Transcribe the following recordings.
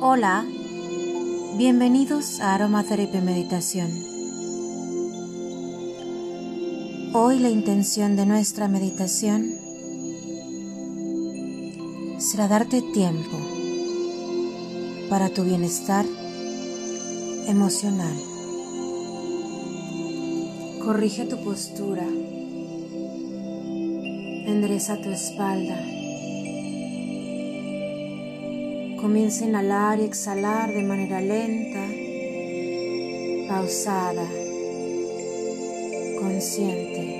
Hola, bienvenidos a Aromatherapy Meditación. Hoy la intención de nuestra meditación será darte tiempo para tu bienestar emocional. Corrige tu postura, endereza tu espalda Comienza a inhalar y exhalar de manera lenta, pausada, consciente.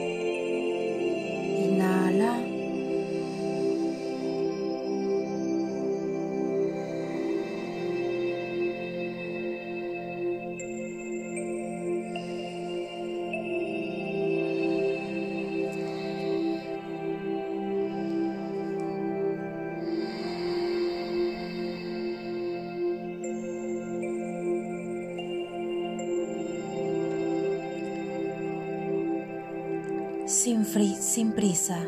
Sin, sin prisa.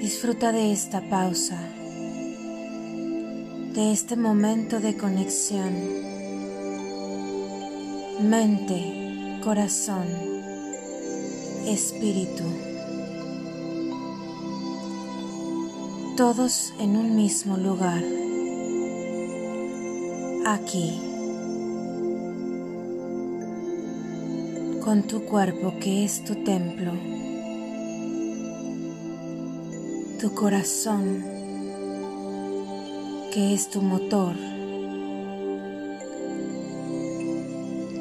Disfruta de esta pausa, de este momento de conexión. Mente, corazón, espíritu. Todos en un mismo lugar. Aquí. Con tu cuerpo que es tu templo, tu corazón que es tu motor,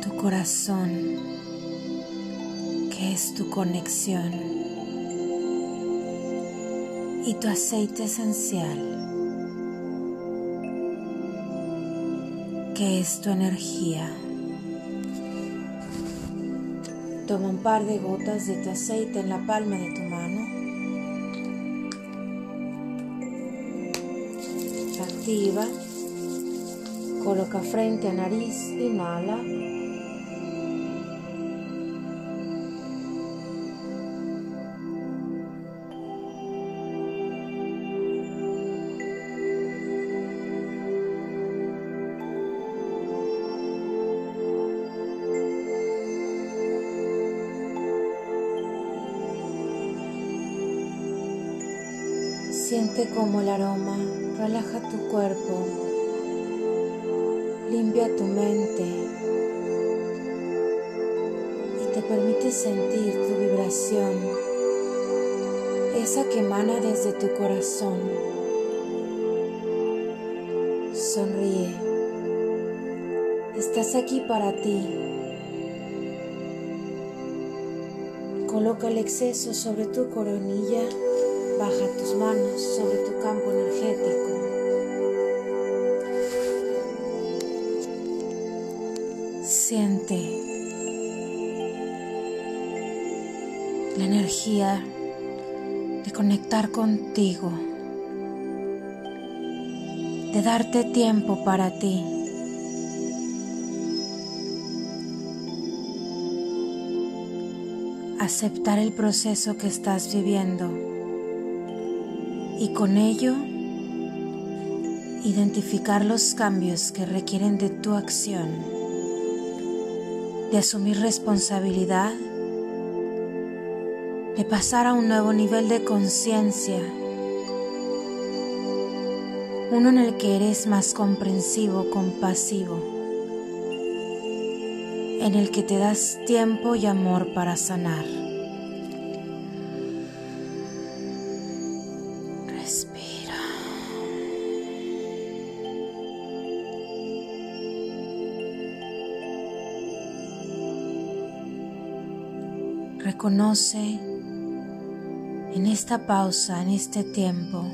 tu corazón que es tu conexión. Y tu aceite esencial que es tu energía. Toma un par de gotas de tu aceite en la palma de tu mano. Activa. Coloca frente a nariz, inhala. Como el aroma relaja tu cuerpo, limpia tu mente y te permite sentir tu vibración, esa que emana desde tu corazón. Sonríe. Estás aquí para ti. Coloca el exceso sobre tu coronilla Baja tus manos sobre tu campo energético. Siente la energía de conectar contigo, de darte tiempo para ti. Aceptar el proceso que estás viviendo y con ello identificar los cambios que requieren de tu acción, de asumir responsabilidad, de pasar a un nuevo nivel de conciencia, uno en el que eres más comprensivo, compasivo, en el que te das tiempo y amor para sanar. Reconoce en esta pausa, en este tiempo,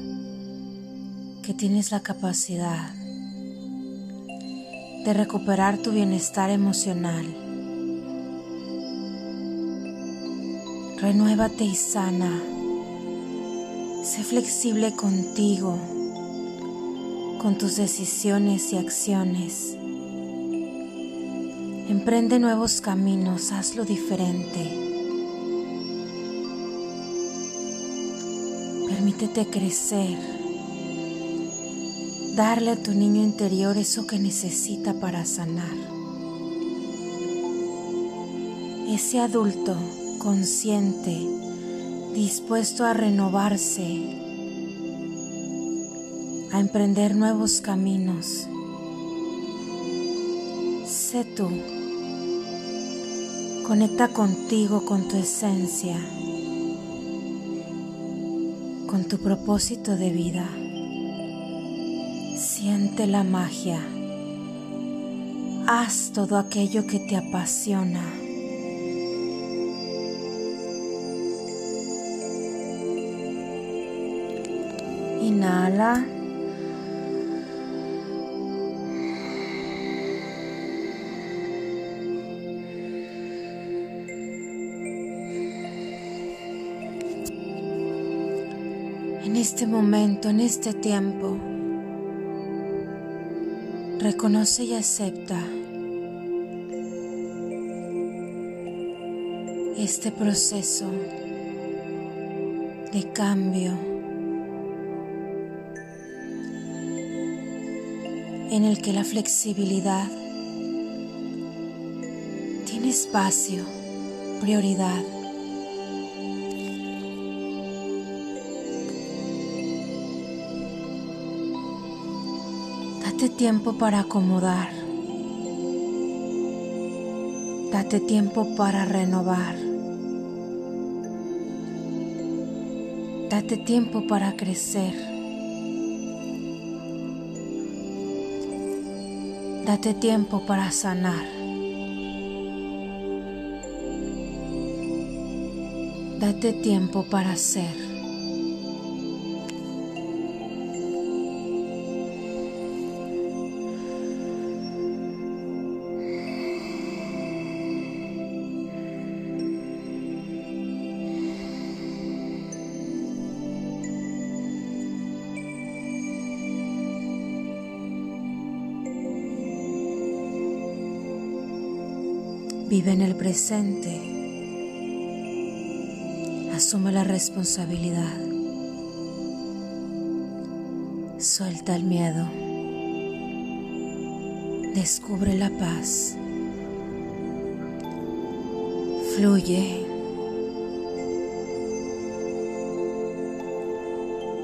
que tienes la capacidad de recuperar tu bienestar emocional. Renuévate y sana. Sé flexible contigo, con tus decisiones y acciones. Emprende nuevos caminos, hazlo diferente. Permítete crecer. darle a tu niño interior eso que necesita para sanar. Ese adulto consciente, dispuesto a renovarse, a emprender nuevos caminos. Sé tú. Conecta contigo, con tu esencia, tu propósito de vida. Siente la magia. Haz todo aquello que te apasiona. Inhala. Este momento, en este tiempo, reconoce y acepta este proceso de cambio en el que la flexibilidad tiene espacio, prioridad. Date tiempo para acomodar. Date tiempo para renovar. Date tiempo para crecer. Date tiempo para sanar. Date tiempo para ser. Vive en el presente. Asume la responsabilidad. Suelta el miedo. Descubre la paz. Fluye.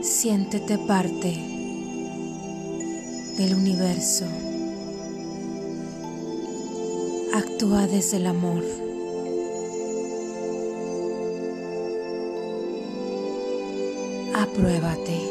Siéntete parte del universo. Actúa desde el amor. Apruébate.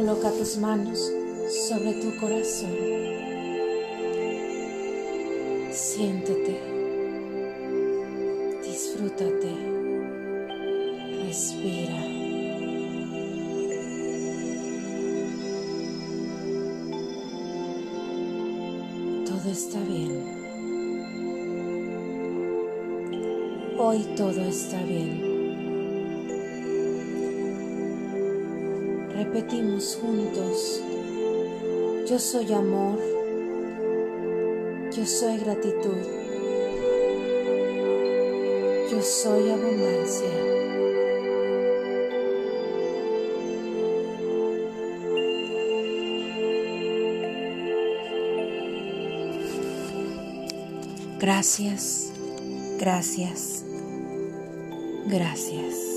Coloca tus manos sobre tu corazón. Siéntete. Disfrútate. Respira. Todo está bien. Hoy todo está bien. Repetimos juntos, yo soy amor, yo soy gratitud, yo soy abundancia. Gracias, gracias, gracias.